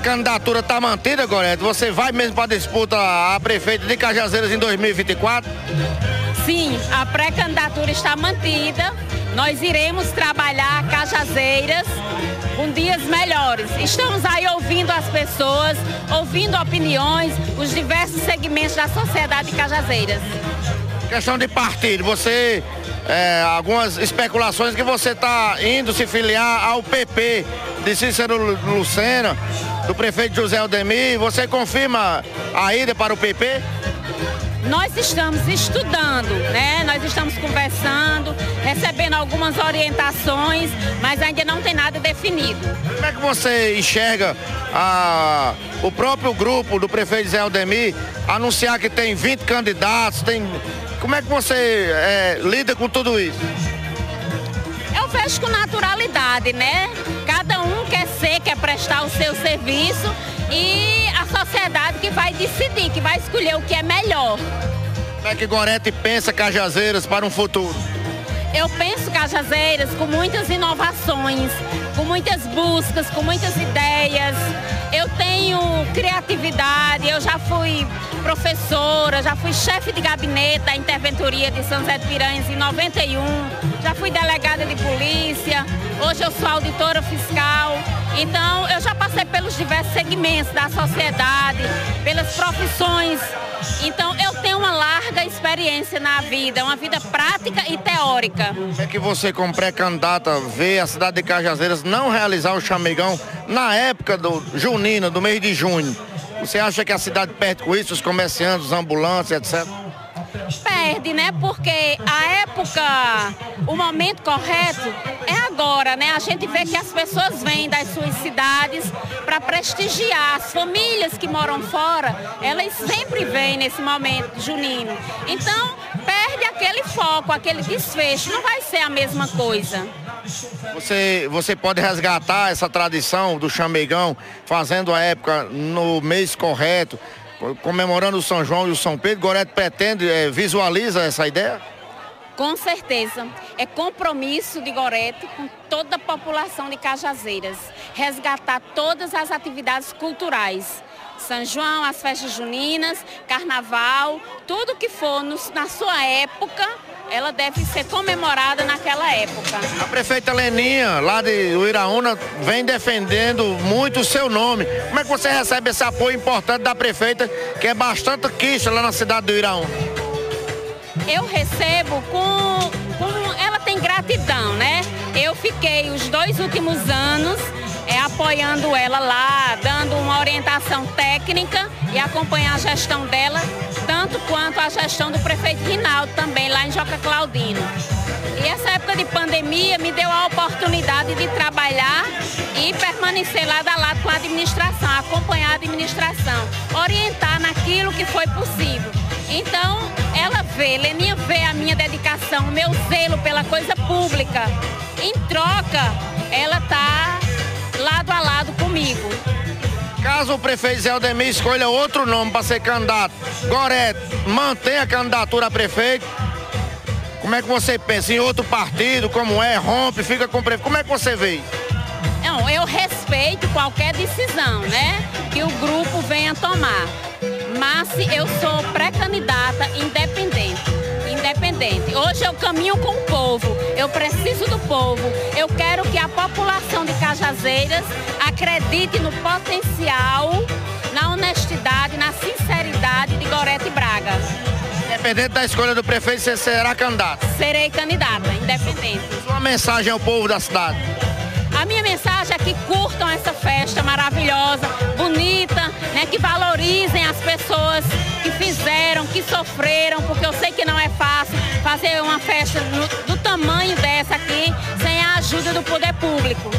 pré-candidatura está mantida, Gorete? Você vai mesmo para a disputa a prefeita de Cajazeiras em 2024? Sim, a pré-candidatura está mantida. Nós iremos trabalhar Cajazeiras com dias melhores. Estamos aí ouvindo as pessoas, ouvindo opiniões, os diversos segmentos da sociedade de Cajazeiras. Questão de partido, você é, algumas especulações que você está indo se filiar ao PP de Cícero Lucena, do prefeito José Aldemir. Você confirma a ida para o PP? Nós estamos estudando, né? Nós estamos conversando, recebendo algumas orientações, mas ainda não tem nada definido. Como é que você enxerga a, o próprio grupo do prefeito José Aldemir anunciar que tem 20 candidatos, tem como é que você é, lida com tudo isso? Eu vejo com naturalidade, né? Cada um quer ser, quer prestar o seu serviço decidir, que vai escolher o que é melhor. Como é que Gorete pensa Cajazeiras para um futuro? Eu penso Cajazeiras com muitas inovações, com muitas buscas, com muitas ideias. Eu criatividade, eu já fui professora, já fui chefe de gabinete da Interventoria de São José de Piranhas em 91, já fui delegada de polícia, hoje eu sou auditora fiscal. Então, eu já passei pelos diversos segmentos da sociedade, pelas profissões. Então, eu tenho uma larga experiência na vida, uma vida prática e teórica. Como é que você, como pré-candidata, vê a cidade de Cajazeiras não realizar o chamegão na época do junino, do mês de junho? Você acha que a cidade perde com isso, os comerciantes, os ambulantes, etc? Perde, né? Porque a época, o momento correto é agora, né? A gente vê que as pessoas vêm das suas cidades para prestigiar. As famílias que moram fora, elas sempre vêm nesse momento junino. Então, perde aquele foco, aquele desfecho. Não vai ser a mesma coisa. Você, você pode resgatar essa tradição do chamegão, fazendo a época no mês correto, comemorando o São João e o São Pedro. Goreto pretende, é, visualiza essa ideia? Com certeza. É compromisso de Goreto com toda a população de Cajazeiras. Resgatar todas as atividades culturais. São João, as festas juninas, carnaval, tudo que for no, na sua época, ela deve ser comemorada naquela época. A prefeita Leninha, lá de Uiraúna, vem defendendo muito o seu nome. Como é que você recebe esse apoio importante da prefeita, que é bastante quicha lá na cidade do Uiraúna? Eu recebo com, com... Ela tem gratidão, né? Eu fiquei os dois últimos anos apoiando ela lá, dando uma orientação técnica e acompanhar a gestão dela, tanto quanto a gestão do prefeito Rinaldo também, lá em Joca Claudino. E essa época de pandemia me deu a oportunidade de trabalhar e permanecer lado a lado com a administração, acompanhar a administração, orientar naquilo que foi possível. Então, ela vê, Leninha vê a minha dedicação, o meu zelo pela coisa pública. Em troca, ela está lado a lado comigo. Caso o prefeito Zé Aldemir escolha outro nome para ser candidato, Goreto, mantém a candidatura a prefeito. Como é que você pensa? Em outro partido, como é, rompe, fica com prefeito. Como é que você vê? Não, eu respeito qualquer decisão, né? Que o grupo venha tomar. Mas eu sou pré-candidata independente. Independente. Hoje eu caminho com o povo. Eu preciso do povo. Eu quero que a população de Cajazeiras acredite no potencial, na honestidade, na sinceridade de Gorete Braga. Independente da escolha do prefeito, você será candidato? Serei candidata, independente. Sua mensagem ao povo da cidade? A minha mensagem é que curtam essa festa maravilhosa, bonita, né, que valorizem as pessoas que fizeram, que sofreram, porque eu sei que não é fácil fazer uma festa no, do tamanho dessa aqui sem a ajuda do poder público.